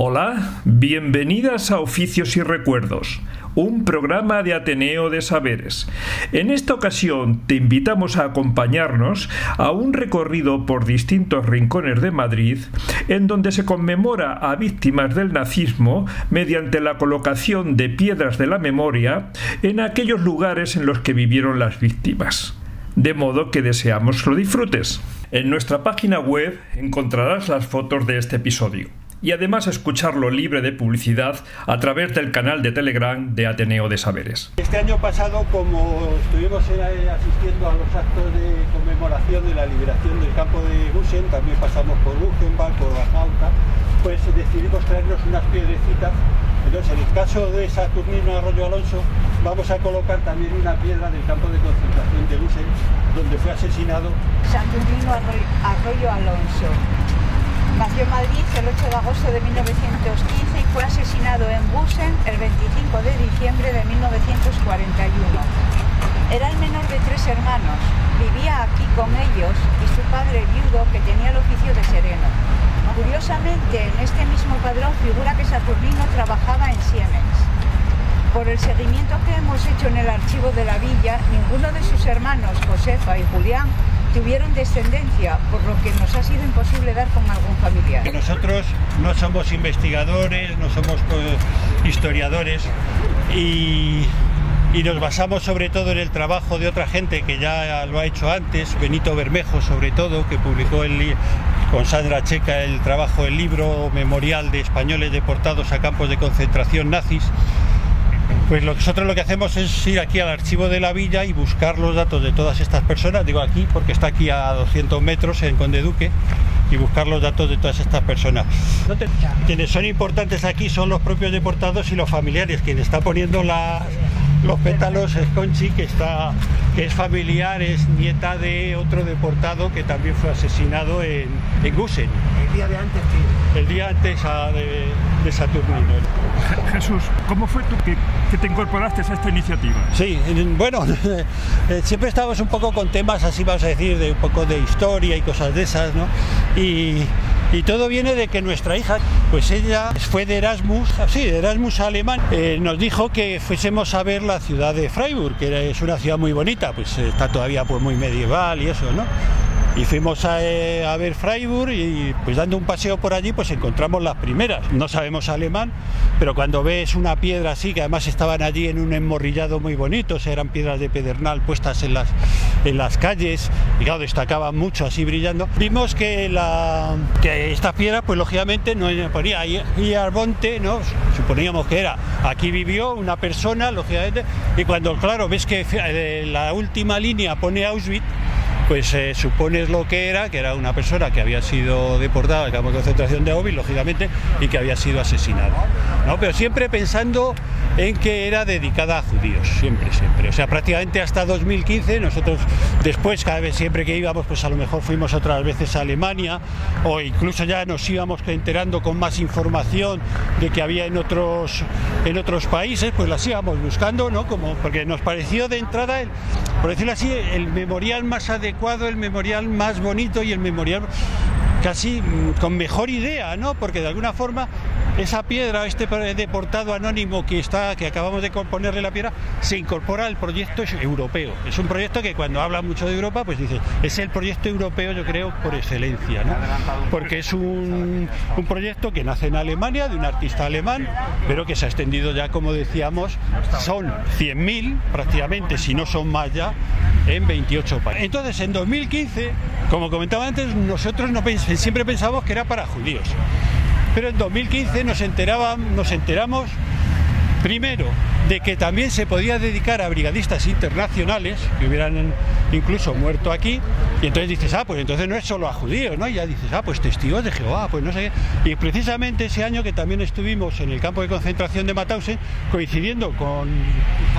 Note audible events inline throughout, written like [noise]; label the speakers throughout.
Speaker 1: Hola, bienvenidas a Oficios y Recuerdos, un programa de Ateneo de Saberes. En esta ocasión te invitamos a acompañarnos a un recorrido por distintos rincones de Madrid en donde se conmemora a víctimas del nazismo mediante la colocación de piedras de la memoria en aquellos lugares en los que vivieron las víctimas. De modo que deseamos lo disfrutes. En nuestra página web encontrarás las fotos de este episodio y además escucharlo libre de publicidad a través del canal de Telegram de Ateneo de Saberes.
Speaker 2: Este año pasado, como estuvimos eh, asistiendo a los actos de conmemoración de la liberación del campo de Gusen, también pasamos por Buchenwald, por Bajauta, pues decidimos traernos unas piedrecitas. Entonces, en el caso de Saturnino Arroyo Alonso, vamos a colocar también una piedra del campo de concentración de Gusen, donde fue asesinado.
Speaker 3: Saturnino Arroyo Alonso Nació en Madrid el 8 de agosto de 1915 y fue asesinado en Busen el 25 de diciembre de 1941. Era el menor de tres hermanos, vivía aquí con ellos y su padre viudo que tenía el oficio de sereno. Curiosamente, en este mismo padrón figura que Saturnino trabajaba en Siemens. Por el seguimiento que hemos hecho en el archivo de la villa, ninguno de sus hermanos, Josefa y Julián, tuvieron descendencia, por lo que nos ha sido imposible dar con algún familiar.
Speaker 2: Nosotros no somos investigadores, no somos historiadores y, nos basamos sobre todo en el trabajo de otra gente que ya lo ha hecho antes, Benito Bermejo sobre todo, que publicó con Sandra Checa el trabajo, el libro memorial de españoles deportados a campos de concentración nazis pues nosotros lo que hacemos es ir aquí al archivo de la villa y buscar los datos de todas estas personas, digo aquí porque está aquí a 200 metros en Conde Duque, y buscar los datos de todas estas personas. Quienes son importantes aquí son los propios deportados y los familiares, quien está poniendo los pétalos es Conchi, que, está, que es familiar, es nieta de otro deportado que también fue asesinado en, en Gusen.
Speaker 4: El día de antes
Speaker 2: El día antes de, de Saturnino.
Speaker 1: Jesús, ¿cómo fue tú que, que, te incorporaste a esta iniciativa?
Speaker 2: Sí, bueno, [laughs] eh, siempre estábamos un poco con temas así, vamos a decir, de un poco de historia y cosas de esas, ¿no? Y, y todo viene de que nuestra hija, pues ella fue de Erasmus, sí, de Erasmus alemán, eh, nos dijo que fuésemos a ver la ciudad de Freiburg, que es una ciudad muy bonita, pues está todavía pues muy medieval y eso, ¿no? Y fuimos a, eh, a, ver Freiburg y pues dando un paseo por allí pues encontramos las primeras. No sabemos alemán, pero cuando ves una piedra así, que además estaban allí en un enmorrillado muy bonito, eran piedras de pedernal puestas en las, en las calles y claro, destacaban mucho así brillando, vimos que, la, que estas piedras pues lógicamente no ponía y Arbonte, ¿no? suponíamos que era, aquí vivió una persona, lógicamente, y cuando claro, ves que eh, la última línea pone Auschwitz, pues eh, supones lo que era, que era una persona que había sido deportada al campo de concentración de Auschwitz, lógicamente, y que había sido asesinada. ¿no? Pero siempre pensando en que era dedicada a judíos, siempre, siempre. O sea, prácticamente hasta 2015, nosotros después, cada vez siempre que íbamos, pues a lo mejor fuimos otras veces a Alemania, o incluso ya nos íbamos enterando con más información de que había en otros, en otros países, pues las íbamos buscando, ¿no? Como, porque nos pareció de entrada, el, por decirlo así, el memorial más adecuado, el memorial más bonito y el memorial casi mm, con mejor idea, ¿no? Porque de alguna forma esa piedra, este deportado anónimo que está, que acabamos de ponerle la piedra, se incorpora al proyecto europeo. Es un proyecto que cuando habla mucho de Europa, pues dice, es el proyecto europeo, yo creo, por excelencia, ¿no? Porque es un, un proyecto que nace en Alemania, de un artista alemán, pero que se ha extendido ya, como decíamos, son 100.000 prácticamente, si no son más ya, en 28 países. Entonces, en 2015, como comentaba antes, nosotros no siempre pensábamos que era para judíos. Pero en 2015 nos, nos enteramos primero de que también se podía dedicar a brigadistas internacionales que hubieran incluso muerto aquí, y entonces dices, ah, pues entonces no es solo a judíos, ¿no? Y ya dices, ah, pues testigos de Jehová, pues no sé qué. Y precisamente ese año que también estuvimos en el campo de concentración de Mauthausen, coincidiendo con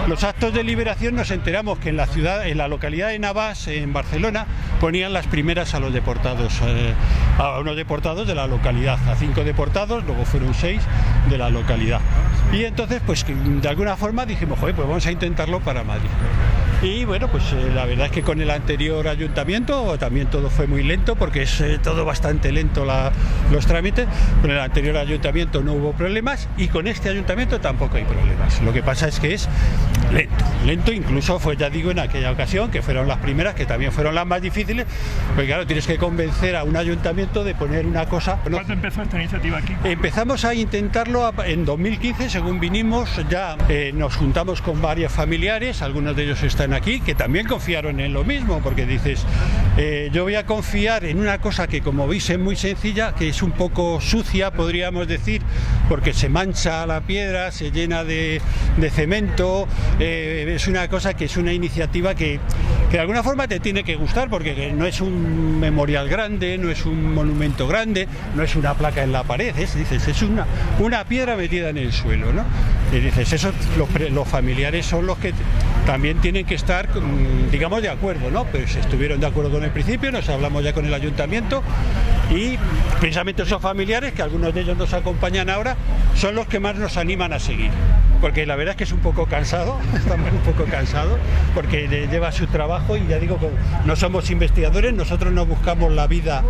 Speaker 2: los actos de liberación, nos enteramos que en la ciudad, en la localidad de Navas, en Barcelona, ponían las primeras a los deportados, eh, a unos deportados de la localidad, a cinco deportados, luego fueron seis de la localidad. Y entonces, pues de alguna forma dijimos, joder, pues vamos a intentarlo para Madrid. Y bueno, pues eh, la verdad es que con el anterior ayuntamiento también todo fue muy lento porque es eh, todo bastante lento los trámites. Con el anterior ayuntamiento no hubo problemas y con este ayuntamiento tampoco hay problemas. Lo que pasa es que es lento, lento incluso fue, ya digo, en aquella ocasión, que fueron las primeras, que también fueron las más difíciles, porque claro, tienes que convencer a un ayuntamiento de poner una cosa...
Speaker 1: ¿Cuándo empezó esta iniciativa aquí?
Speaker 2: Empezamos a intentarlo en 2015, según vinimos, ya eh, nos juntamos con varios familiares, algunos de ellos están aquí, que también confiaron en lo mismo, porque dices, eh, yo voy a confiar en una cosa que como veis es muy sencilla, que es un poco sucia, podríamos decir, porque se mancha la piedra, se llena de, cemento, eh, es una cosa que es una iniciativa que, que de alguna forma te tiene que gustar, porque no es un memorial grande, no es un monumento grande, no es una placa en la pared, es, dices, es una, una piedra metida en el suelo, ¿no? Y dices, eso, los, los familiares son los que también tienen que estar, digamos, de acuerdo, ¿no? Pues estuvieron de acuerdo con el principio, nos hablamos ya con el ayuntamiento y precisamente esos familiares, que algunos de ellos nos acompañan ahora, son los que más nos animan a seguir. Porque la verdad es que es un poco cansado, [laughs] estamos un poco cansados, porque lleva su trabajo y ya digo, no somos investigadores, nosotros no buscamos la vida,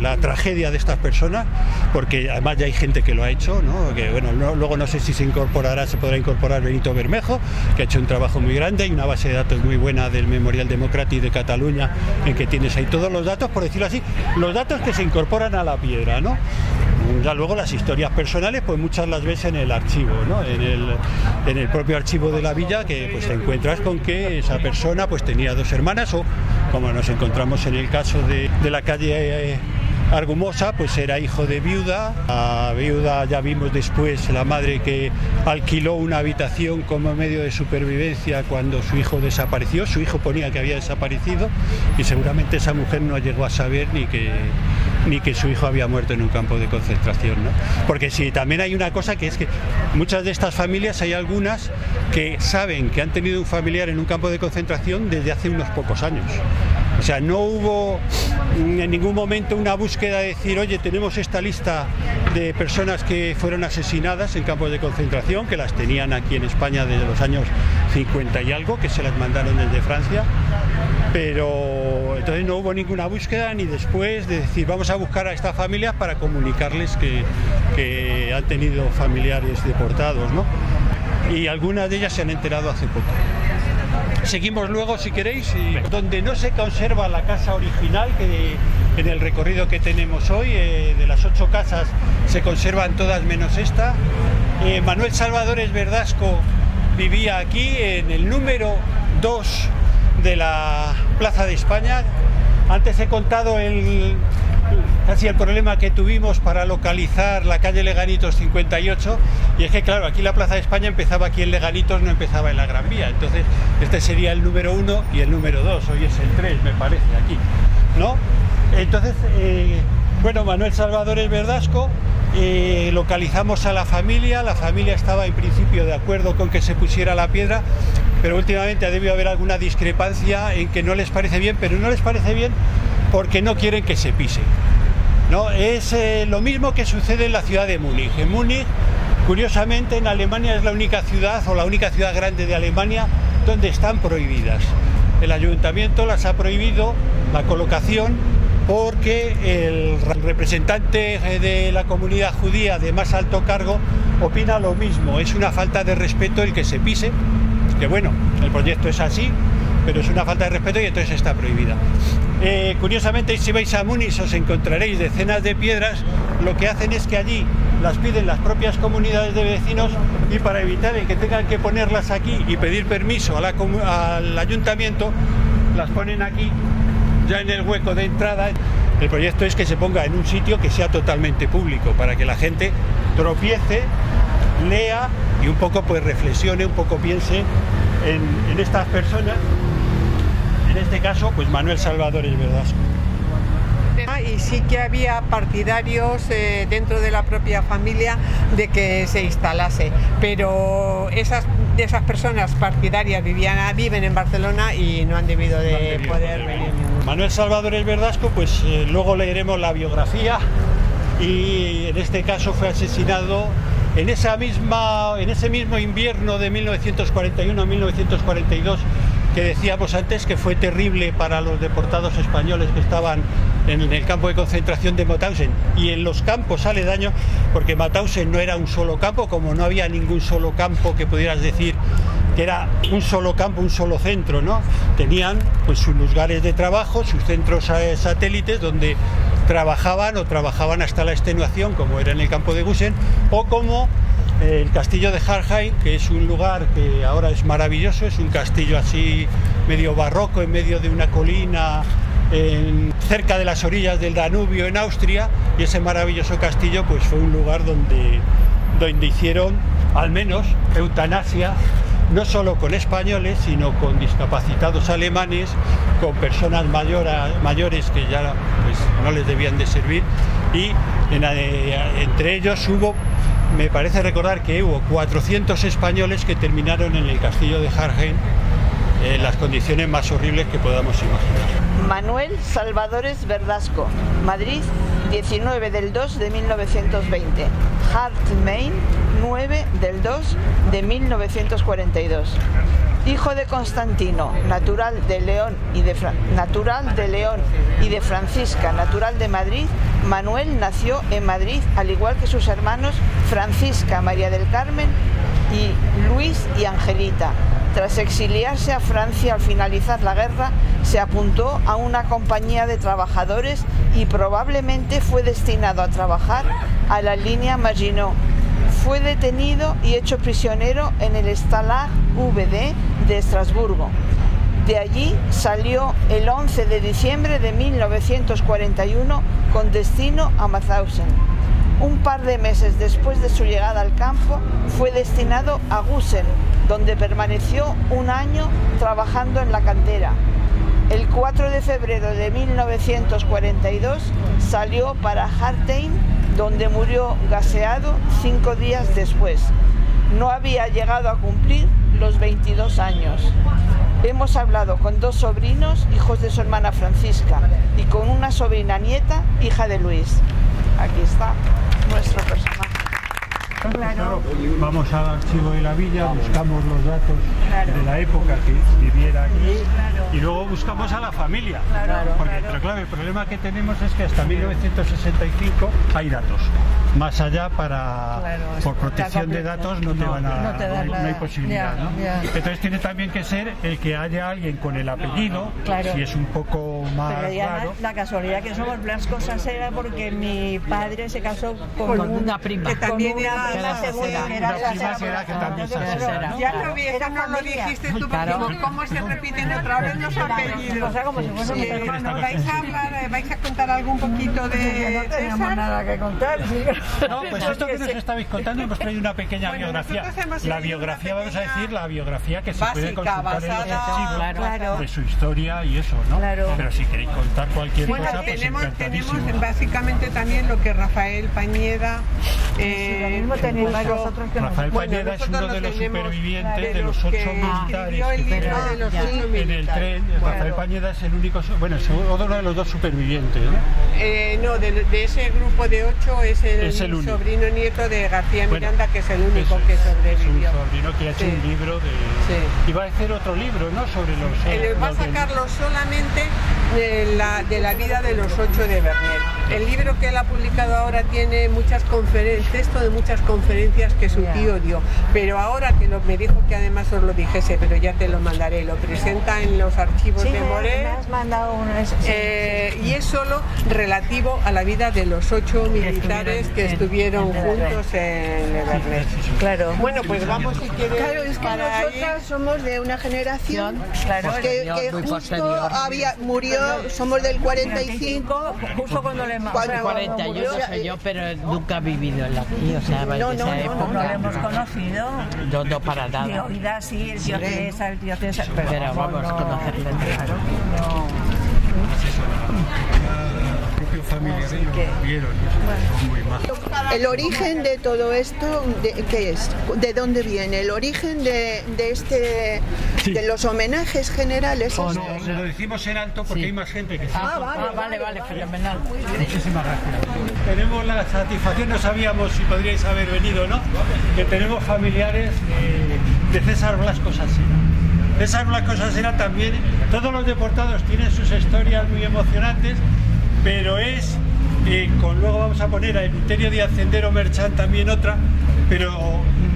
Speaker 2: la tragedia de estas personas, porque además ya hay gente que lo ha hecho, ¿no? Que bueno, luego no sé si se incorporará, se podrá incorporar Benito Bermejo, que ha hecho un trabajo muy grande, y una base de datos muy buena del Memorial Democrático de Cataluña, en que tienes ahí todos los datos, por decirlo así, los datos que se incorporan a la piedra, ¿no? Ya luego las historias personales, pues muchas las ves en el archivo, ¿no? en, el, en el propio archivo de la villa, que pues te encuentras con que esa persona pues tenía dos hermanas o como nos encontramos en el caso de, de la calle eh, Argumosa, pues era hijo de viuda. La viuda ya vimos después la madre que alquiló una habitación como medio de supervivencia cuando su hijo desapareció. Su hijo ponía que había desaparecido y seguramente esa mujer no llegó a saber ni que ni que su hijo había muerto en un campo de concentración. ¿no? Porque sí, también hay una cosa que es que muchas de estas familias hay algunas que saben que han tenido un familiar en un campo de concentración desde hace unos pocos años. O sea, no hubo en ningún momento una búsqueda de decir, oye, tenemos esta lista de personas que fueron asesinadas en campos de concentración, que las tenían aquí en España desde los años 50 y algo, que se las mandaron desde Francia, pero entonces no hubo ninguna búsqueda ni después de decir, vamos a buscar a estas familias para comunicarles que, que han tenido familiares deportados, ¿no? Y algunas de ellas se han enterado hace poco. Seguimos luego, si queréis, donde no se conserva la casa original, que en el recorrido que tenemos hoy, eh, de las ocho casas se conservan todas menos esta. Eh, Manuel Salvadores Verdasco vivía aquí en el número 2 de la Plaza de España. Antes he contado el, casi el problema que tuvimos para localizar la calle Leganitos 58 y es que claro, aquí la Plaza de España empezaba aquí en Leganitos, no empezaba en la Gran Vía, entonces este sería el número uno y el número dos, hoy es el 3 me parece aquí, ¿no? Entonces, eh, bueno, Manuel Salvador es Verdasco, eh, localizamos a la familia, la familia estaba en principio de acuerdo con que se pusiera la piedra, pero últimamente ha debido haber alguna discrepancia en que no les parece bien, pero no les parece bien porque no quieren que se pise. ¿no? Es eh, lo mismo que sucede en la ciudad de Múnich. En Múnich, curiosamente, en Alemania es la única ciudad o la única ciudad grande de Alemania donde están prohibidas. El ayuntamiento las ha prohibido la colocación porque el representante de la comunidad judía de más alto cargo opina lo mismo. Es una falta de respeto el que se pise, que bueno, el proyecto es así, pero es una falta de respeto y entonces está prohibida. Eh, curiosamente, si vais a Múnich os encontraréis decenas de piedras, lo que hacen es que allí las piden las propias comunidades de vecinos y para evitar que tengan que ponerlas aquí y pedir permiso al ayuntamiento, las ponen aquí, ya en el hueco de entrada. El proyecto es que se ponga en un sitio que sea totalmente público, para que la gente tropiece, lea y un poco pues reflexione, un poco piense en, en estas personas. En este caso, pues Manuel Salvador es Verdasco.
Speaker 4: Y sí que había partidarios eh, dentro de la propia familia de que se instalase, pero esas, esas personas partidarias vivían, viven en Barcelona y no han debido de
Speaker 2: No han debido
Speaker 4: poder venir.
Speaker 2: Manuel Salvador el Verdasco, pues eh, luego leeremos la biografía y en este caso fue asesinado en, esa misma, en ese mismo invierno de 1941 a 1942 que decíamos antes que fue terrible para los deportados españoles que estaban en el campo de concentración de Mauthausen y en los campos aledaños, porque Mauthausen no era un solo campo, como no había ningún solo campo que pudieras decir que era un solo campo, un solo centro, ¿no? Tenían pues sus lugares de trabajo, sus centros satélites donde trabajaban o trabajaban hasta la extenuación, como era en el campo de Gusen, o como el castillo de Harheim, que es un lugar que ahora es maravilloso, es un castillo así medio barroco en medio de una colina cerca de las orillas del Danubio en Austria y ese maravilloso castillo pues fue un lugar donde, donde hicieron al menos eutanasia no solo con españoles sino con discapacitados alemanes con personas mayores que ya pues, no les debían de servir y eh, entre ellos hubo me parece recordar que hubo 400 españoles que terminaron en el castillo de Harheim en las condiciones más horribles que podamos imaginar.
Speaker 5: Manuel Salvadores Verdasco, Madrid, 19 del 2 de 1920. Hart, Maine, 9 del 2 de 1942. Hijo de Constantino, natural de León y de Fra- natural de León y de Francisca, natural de Madrid, Manuel nació en Madrid, al igual que sus hermanos Francisca, María del Carmen y Luis y Angelita. Tras exiliarse a Francia al finalizar la guerra, se apuntó a una compañía de trabajadores y probablemente fue destinado a trabajar a la línea Maginot. Fue detenido y hecho prisionero en el Stalag VD de Estrasburgo. De allí salió el 11 de diciembre de 1941 con destino a Mauthausen. Un par de meses después de su llegada al campo, fue destinado a Gusen, donde permaneció un año trabajando en la cantera. El 4 de febrero de 1942 salió para Hartheim, donde murió gaseado cinco días después. No había llegado a cumplir los 22 años. Hemos hablado con dos sobrinos, hijos de su hermana Francisca, y con una sobrina nieta, hija de Luis. Aquí está nuestro personaje.
Speaker 2: Vamos al archivo de la villa, buscamos los datos de la época que viviera aquí y luego buscamos a la familia. Porque, pero claro, el problema que tenemos es que hasta 1965 hay datos. Más allá para por protección de datos no te van a
Speaker 6: no te
Speaker 2: no hay- no hay
Speaker 6: la-
Speaker 2: posibilidad,
Speaker 6: ya,
Speaker 2: ¿no?
Speaker 6: ya.
Speaker 2: Entonces tiene también que ser el que haya alguien con el apellido,
Speaker 6: Claro.
Speaker 2: si es un poco más
Speaker 7: Pero ya
Speaker 2: raro.
Speaker 7: la casualidad que somos las cosas era porque mi padre se casó con,
Speaker 6: Con una prima.
Speaker 7: que también
Speaker 4: Con
Speaker 7: era la segunda. la
Speaker 2: prima
Speaker 7: segunda.
Speaker 2: que también.
Speaker 4: Ya lo vi, no lo dijiste tú, porque ¿cómo se repiten otra vez los apellidos?
Speaker 7: O sea, como si fuésemos
Speaker 4: Sí,
Speaker 7: hermanos.
Speaker 4: ¿Vais a hablar, eh, vais a contar algún poquito de
Speaker 7: No tenemos nada que contar. sí.
Speaker 2: No, pues esto que nos estabais contando hemos traído una pequeña biografía. La biografía, vamos a decir, la biografía que se puede consultar en los archivos de su historia y eso, ¿no?
Speaker 7: Claro.
Speaker 2: Pero si queréis contar cualquier cosa, pues
Speaker 4: tenemos, básicamente también lo que Rafael Pañeda eh,
Speaker 7: que
Speaker 2: Rafael
Speaker 4: Bueno,
Speaker 2: Pañeda es uno de
Speaker 4: lo
Speaker 2: los supervivientes
Speaker 4: de
Speaker 2: de
Speaker 4: los
Speaker 2: ocho
Speaker 4: que
Speaker 2: militares que fueron
Speaker 4: los
Speaker 2: en el tren.
Speaker 4: Bueno,
Speaker 2: Rafael Pañeda es el único, bueno, es uno de los dos supervivientes. ¿no?
Speaker 4: eh, no, de, de ese grupo de ocho es el,
Speaker 2: Es el
Speaker 4: sobrino nieto de García
Speaker 2: Bueno,
Speaker 4: Miranda, que es el único
Speaker 2: eso
Speaker 4: que
Speaker 2: es,
Speaker 4: sobrevivió.
Speaker 2: Es un sobrino que ha hecho
Speaker 4: Sí.
Speaker 2: un libro de...
Speaker 4: Sí.
Speaker 2: Y va a hacer otro libro, ¿no? Sobre los...
Speaker 4: Él va a sacarlo solamente de la, de la vida de los ocho de Bernet. El libro que él ha publicado ahora tiene muchas conferencias, texto de muchas conferencias que su tío dio, pero ahora que lo, me dijo que además os lo dijese, pero ya te lo mandaré, lo presenta en los archivos
Speaker 7: Sí,
Speaker 4: de
Speaker 7: me has mandado una. sí,
Speaker 4: Eh, y es solo relativo a la vida de los ocho militares que estuvieron
Speaker 7: en
Speaker 4: juntos en Levernet.
Speaker 7: Claro.
Speaker 4: Bueno, pues vamos si quieres
Speaker 8: Claro, es que nosotras somos de una generación
Speaker 7: Claro,
Speaker 8: que, que justo había, murió
Speaker 5: somos del 45.
Speaker 7: Justo cuando le
Speaker 5: Cuando-
Speaker 7: o sea,
Speaker 8: 41 soy yo, pero nunca he vivido en aquí, o sea, de
Speaker 5: No,
Speaker 8: esa
Speaker 5: no, no,
Speaker 8: época.
Speaker 7: no lo hemos conocido.
Speaker 8: No, no para
Speaker 7: De
Speaker 8: nada.
Speaker 7: oídas sí, el tío el pero,
Speaker 8: Pero vamos,
Speaker 7: no,
Speaker 8: conocerle.
Speaker 7: Claro, no.
Speaker 2: Propio familiarismo vieron son muy.
Speaker 5: El origen de todo esto, de, ¿qué es? ¿De dónde viene? El origen de, de este,
Speaker 2: Sí.
Speaker 5: de los homenajes generales.
Speaker 2: No,
Speaker 5: es-
Speaker 2: no, se lo decimos en alto porque
Speaker 8: Sí.
Speaker 2: hay más gente que.
Speaker 5: Ah, vale,
Speaker 8: Ah, vale, vale, fenomenal.
Speaker 2: Muchísimas gracias. Tenemos la satisfacción, no sabíamos si podríais haber venido no, que tenemos familiares eh, de César Blasco Salsera. César Blasco Salsera también, todos los deportados tienen sus historias muy emocionantes, pero es, eh, con luego vamos a poner a Eleuterio Díaz Cendero Merchán también otra, pero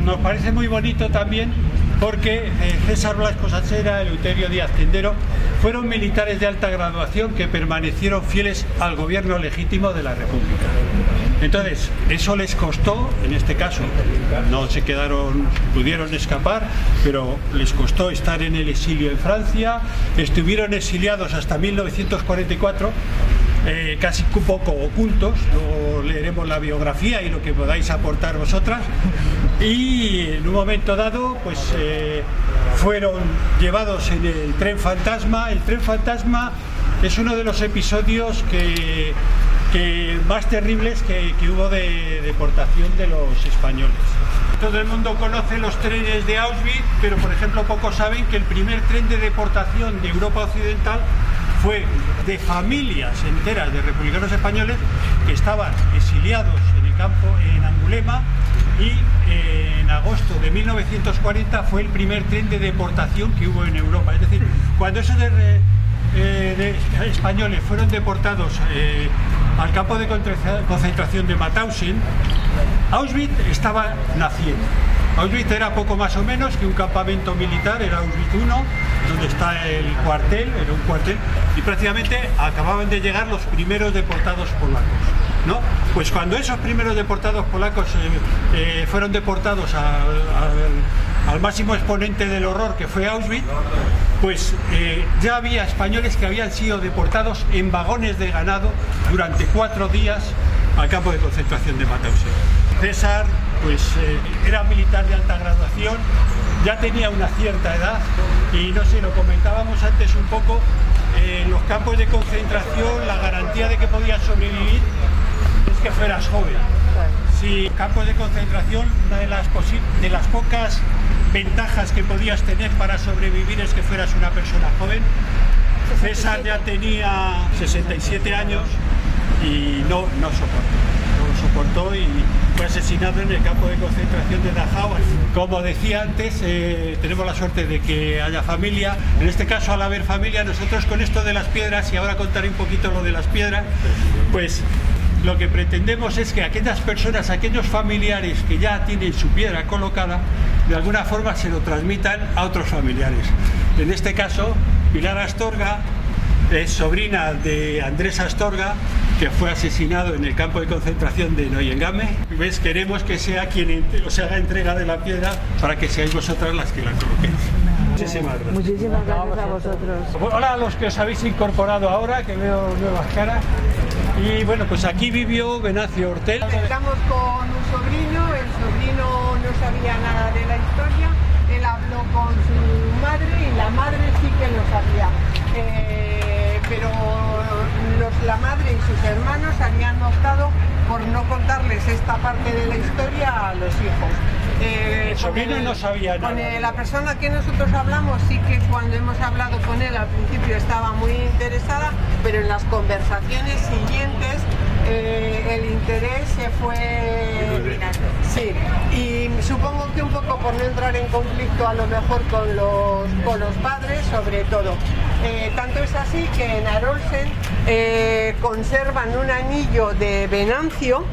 Speaker 2: nos parece muy bonito también porque eh, César Blasco Salsera, Eleuterio Díaz Cendero fueron militares de alta graduación que permanecieron fieles al gobierno legítimo de la República. Entonces, eso les costó, en este caso, no se quedaron, pudieron escapar, pero les costó estar en el exilio en Francia, estuvieron exiliados hasta 1944, eh, casi un poco ocultos, luego leeremos la biografía y lo que podáis aportar vosotras, y en un momento dado, pues eh, fueron llevados en el tren fantasma, el tren fantasma es uno de los episodios que más terribles que hubo de deportación de los españoles. Todo el mundo conoce los trenes de Auschwitz, pero por ejemplo pocos saben que el primer tren de deportación de Europa Occidental fue de familias enteras de republicanos españoles que estaban exiliados en el campo en Angulema y eh, en agosto de 1940 fue el primer tren de deportación que hubo en Europa. Es decir, cuando esos eh, españoles fueron deportados eh, al campo de concentración de Mauthausen, Auschwitz estaba naciendo. Auschwitz era poco más o menos que un campamento militar, era Auschwitz 1, donde está el cuartel, era un cuartel, y prácticamente acababan de llegar los primeros deportados polacos. ¿no? Pues cuando esos primeros deportados polacos eh, eh, fueron deportados a- al- al máximo exponente del horror que fue Auschwitz, pues eh, ya había españoles que habían sido deportados en vagones de ganado durante cuatro días al campo de concentración de Mauthausen. César, pues eh, era militar de alta graduación, ya tenía una cierta edad y no sé, lo comentábamos antes un poco, eh, los campos de concentración la garantía de que podías sobrevivir es que fueras joven. Si campos de concentración, una de las, de las pocas ventajas que podías tener para sobrevivir es que fueras una persona joven. César ya tenía 67 años y no, no soportó. Soportó y fue asesinado en el campo de concentración de Dachau. Como decía antes, eh, tenemos la suerte de que haya familia. En este caso, al haber familia, nosotros con esto de las piedras, y ahora contaré un poquito lo de las piedras, pues lo que pretendemos es que aquellas personas, aquellos familiares que ya tienen su piedra colocada, de alguna forma se lo transmitan a otros familiares. En este caso, Pilar Astorga es sobrina de Andrés Astorga, que fue asesinado en el campo de concentración de Neuengamme. ¿Ves? Queremos que sea quien os haga entrega de la piedra para que seáis vosotras las que la coloquéis. Muchísimas gracias.
Speaker 7: Muchísimas gracias a vosotros.
Speaker 2: Hola a los que os habéis incorporado ahora, que veo nuevas caras. Y bueno, pues aquí vivió Venancio Hortel.
Speaker 4: Estamos con un sobrino, el sobrino no sabía nada de la historia, él habló con su madre y la madre sí que lo sabía. Eh, pero los- la madre y sus hermanos habían optado por no esta parte de la historia a los hijos. Eh,
Speaker 2: sobrino no sabía
Speaker 4: con el- la persona que nosotros hablamos sí que cuando hemos hablado con él al principio estaba muy interesada, pero en las conversaciones siguientes eh, el interés se fue... Sí, y supongo que un poco por no entrar en conflicto a lo mejor con los, con los padres sobre todo. Eh, tanto es así que en Arolsen eh, conservan un anillo de Venancio,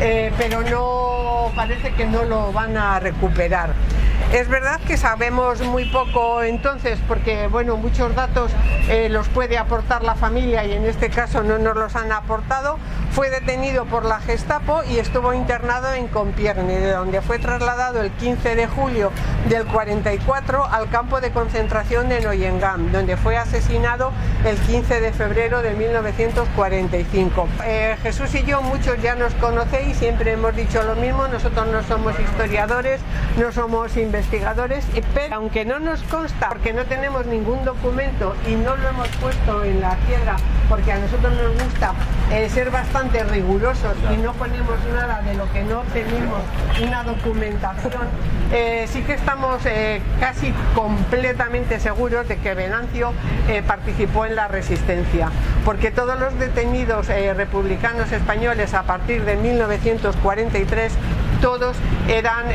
Speaker 4: eh, pero no parece que no lo van a recuperar. Es verdad que sabemos muy poco entonces, porque bueno, muchos datos los puede aportar la familia y en este caso no nos los han aportado. Fue detenido por la Gestapo y estuvo internado en Compierne, de donde fue trasladado el 15 de julio del 44 al campo de concentración de Neuengamme, donde fue asesinado el 15 de febrero de 1945. Eh, Jesús y yo, muchos ya nos conocéis, siempre hemos dicho lo mismo, nosotros no somos historiadores, no somos investigadores, pero aunque no nos consta, porque no tenemos ningún documento y no lo hemos puesto en la piedra, porque a nosotros nos gusta eh, ser bastante rigurosos y no ponemos nada de lo que no tenemos una documentación, eh, sí que estamos eh, casi completamente seguros de que Venancio participó en la resistencia, porque todos los detenidos republicanos españoles a partir de 1943 todos eran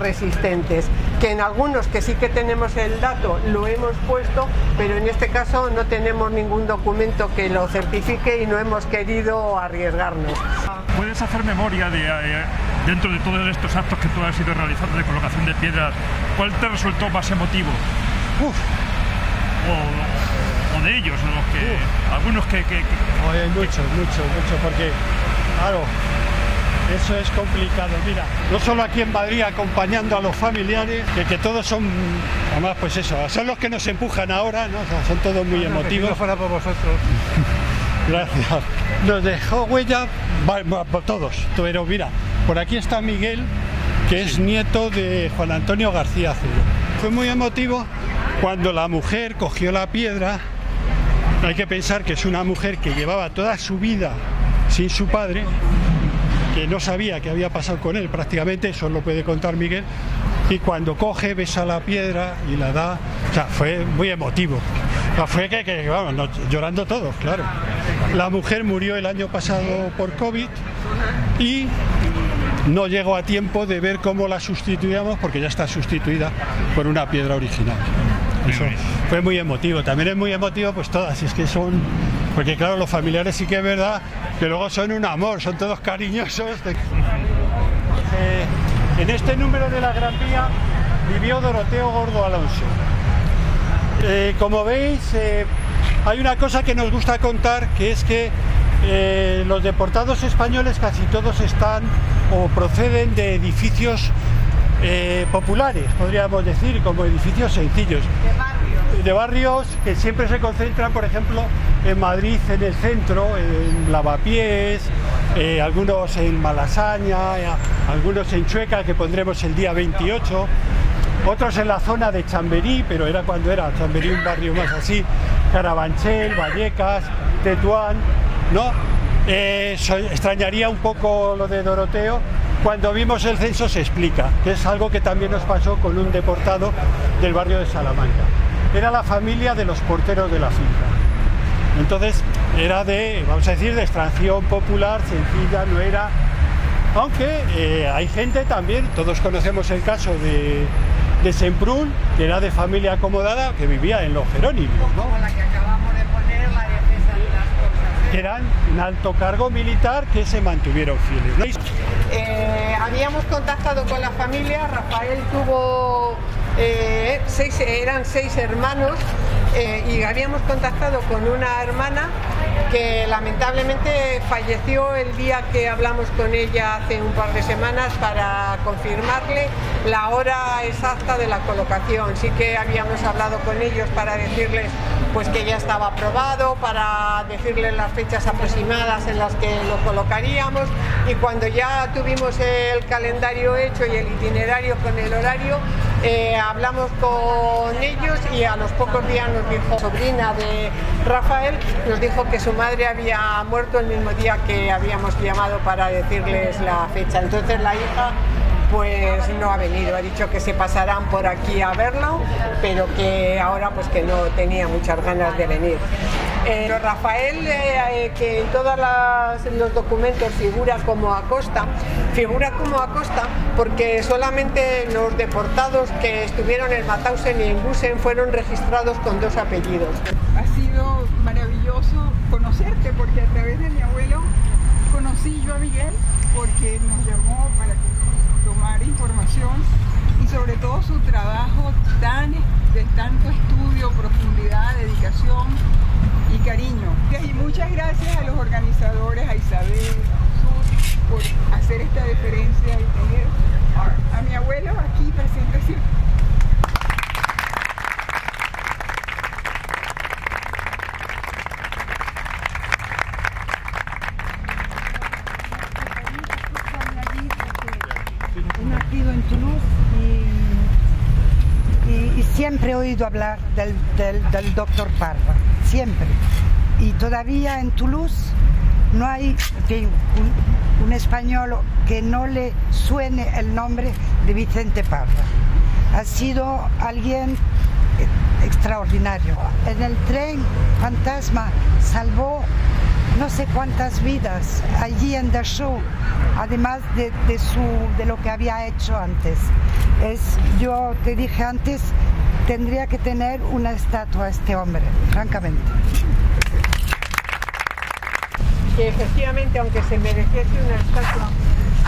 Speaker 4: resistentes que en algunos que sí que tenemos el dato lo hemos puesto, pero en este caso no tenemos ningún documento que lo certifique y no hemos querido arriesgarnos.
Speaker 1: ¿Puedes hacer memoria de, eh, dentro de todos estos actos que tú has ido realizando de colocación de piedras, cuál te resultó más emotivo? Uf. O, de ellos, los que, algunos que... que,
Speaker 2: Oye, mucho, mucho, mucho, porque, claro, eso es complicado. Mira, no solo aquí en Madrid acompañando a los familiares, que, todos son, además pues eso, son los que nos empujan ahora, ¿no? son todos muy emotivos.
Speaker 9: fuera por vosotros. [laughs]
Speaker 2: Gracias. Nos dejó huella por todos. Pero mira, por aquí está Miguel, que es nieto de Juan Antonio García Cero. Fue muy emotivo cuando la mujer cogió la piedra. Hay que pensar que es una mujer que llevaba toda su vida sin su padre que no sabía qué había pasado con él prácticamente, eso lo puede contar Miguel, y cuando coge, besa la piedra y la da, o sea, fue muy emotivo. fue que, vamos, llorando todos, claro. La mujer murió el año pasado por COVID y no llegó a tiempo de ver cómo la sustituíamos porque ya está sustituida por una piedra original. Eso fue muy emotivo. También es muy emotivo, pues todas, es que son porque claro, los familiares sí que es verdad que luego son un amor, son todos cariñosos. [laughs] Eh, en este número de la Gran Vía vivió Doroteo Gordo Alonso. Eh, como veis, eh, hay una cosa que nos gusta contar, que es que los deportados españoles casi todos están o proceden de edificios populares, podríamos decir, como edificios sencillos de barrios que siempre se concentran, por ejemplo, en Madrid, en el centro, en Lavapiés, eh, algunos en Malasaña, eh, algunos en Chueca, que pondremos el día 28, otros en la zona de Chamberí, pero era cuando era Chamberí un barrio más así, Carabanchel, Vallecas, Tetuán, ¿no? Eh, extrañaría un poco lo de Doroteo. Cuando vimos el censo se explica, que es algo que también nos pasó con un deportado del barrio de Salamanca era la familia de los porteros de la finca. Entonces era de, vamos a decir, de extracción popular, sencilla, no era... Aunque eh, hay gente también, todos conocemos el caso de, de Semprún, que era de familia acomodada, que vivía en los Jerónimos.
Speaker 4: Como la que acabamos de poner, la de las cosas.
Speaker 2: Que eran un alto cargo militar que se mantuvieron fieles.
Speaker 4: Eh, habíamos contactado con la familia, Rafael tuvo eh, seis, eran seis hermanos eh, y habíamos contactado con una hermana que lamentablemente falleció el día que hablamos con ella hace un par de semanas para confirmarle la hora exacta de la colocación. Sí que habíamos hablado con ellos para decirles pues que ya estaba aprobado, para decirles las fechas aproximadas en las que lo colocaríamos y cuando ya tuvimos el calendario hecho y el itinerario con el horario, eh, hablamos con ellos y a los pocos días nos dijo sobrina de Rafael, nos dijo que su madre había muerto el mismo día que habíamos llamado para decirles la fecha. Entonces la hija pues no ha venido, ha dicho que se pasarán por aquí a verlo, pero que ahora pues que no tenía muchas ganas de venir. Eh, Rafael, eh, eh, que en todos los documentos figura como Acosta, figura como Acosta porque solamente los deportados que estuvieron en Mauthausen y en Gusen fueron registrados con dos apellidos.
Speaker 10: Ha sido maravilloso conocerte porque a través de mi abuelo conocí yo a Miguel porque nos llamó para información y sobre todo su trabajo tan de tanto estudio, profundidad, dedicación y cariño. Y muchas gracias a los organizadores, a Isabel, por hacer esta deferencia y tener a mi abuelo aquí presente siempre.
Speaker 9: He nacido en Toulouse y, y- y siempre he oído hablar del, del- del doctor Parra, siempre. Y todavía en Toulouse no hay un, un español que no le suene el nombre de Vicente Parra. Ha sido alguien extraordinario. En el tren fantasma salvó no sé cuántas vidas allí en Show, además de, de su, de lo que había hecho antes. Es, yo te dije antes, tendría que tener una estatua este hombre, francamente.
Speaker 4: que efectivamente, aunque se mereciese una estatua,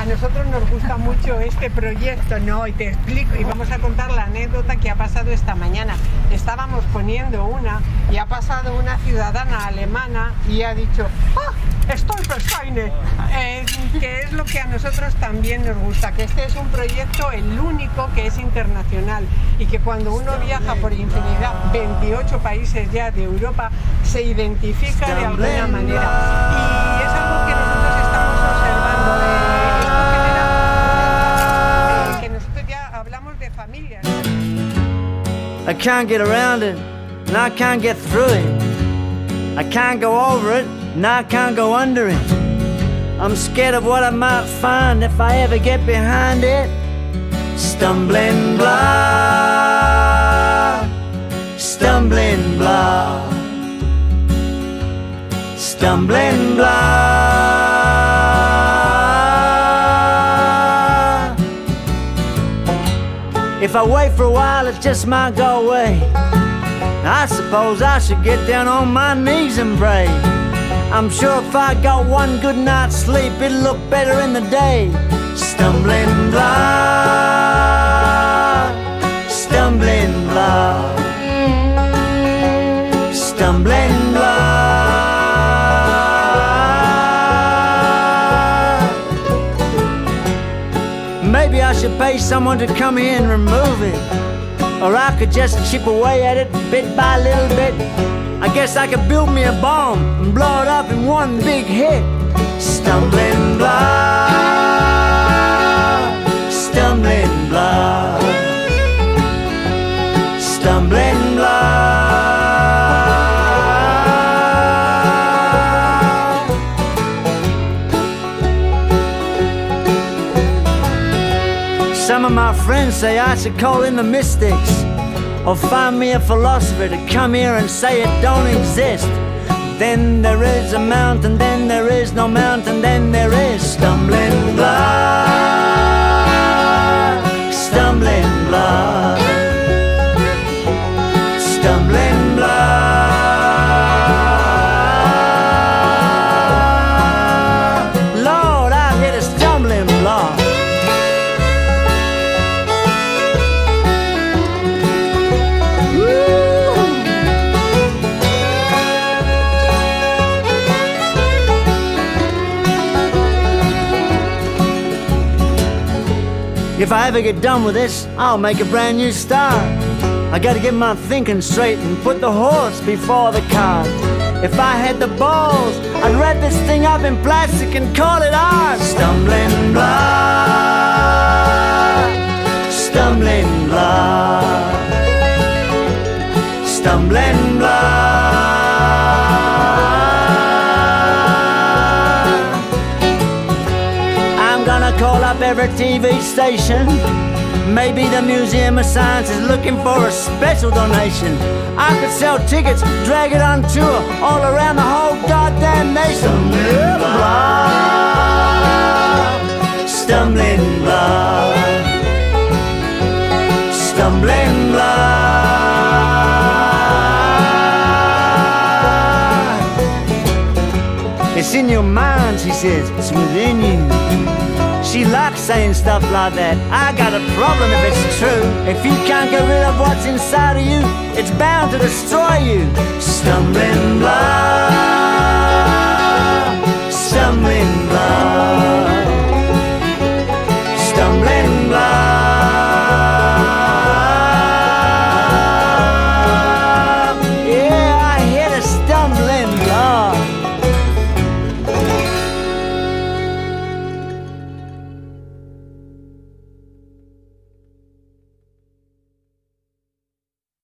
Speaker 4: a nosotros nos gusta mucho este proyecto, ¿no? Y te explico, y vamos a contar la anécdota que ha pasado esta mañana. Estábamos poniendo una y ha pasado una ciudadana alemana y ha dicho, ¡Ah! Stolpersteine, Eh, que es lo que a nosotros también nos gusta, que este es un proyecto el único que es internacional y que cuando uno viaja por infinidad, 28 países ya de Europa, se identifica de alguna manera. Y
Speaker 11: I can't get around it, and I can't get through it. I can't go over it, and I can't go under it. I'm scared of what I might find if I ever get behind it. Stumbling block, stumbling block, stumbling block. If I wait for a while, it just might go away. I suppose I should get down on my knees and pray. I'm sure if I got one good night's sleep, it'll look better in the day. Stumbling block, stumbling block, someone to come in and remove it. Or I could just chip away at it bit by little bit. I guess I could build me a bomb and blow it up in one big hit. Stumbling block, stumbling block, friends say I should call in the mystics or find me a philosopher to come here and say it don't exist. Then there is a mountain, then there is no mountain, then there is stumbling block, stumbling block, If I ever get done with this, I'll make a brand new start. I gotta get my thinking straight and put the horse before the cart. If I had the balls, I'd wrap this thing up in plastic and call it art. Stumbling block, stumbling block, stumbling block. Every TV station. Maybe the Museum of Science is looking for a special donation. I could sell tickets, drag it on tour all around the whole goddamn nation. Stumbling block, stumbling block, stumbling block. It's in your mind, she says, it's within you she likes saying stuff like that. I got a problem if it's true. If you can't get rid of what's inside of you, it's bound to destroy you. Stumbling block, stumbling block.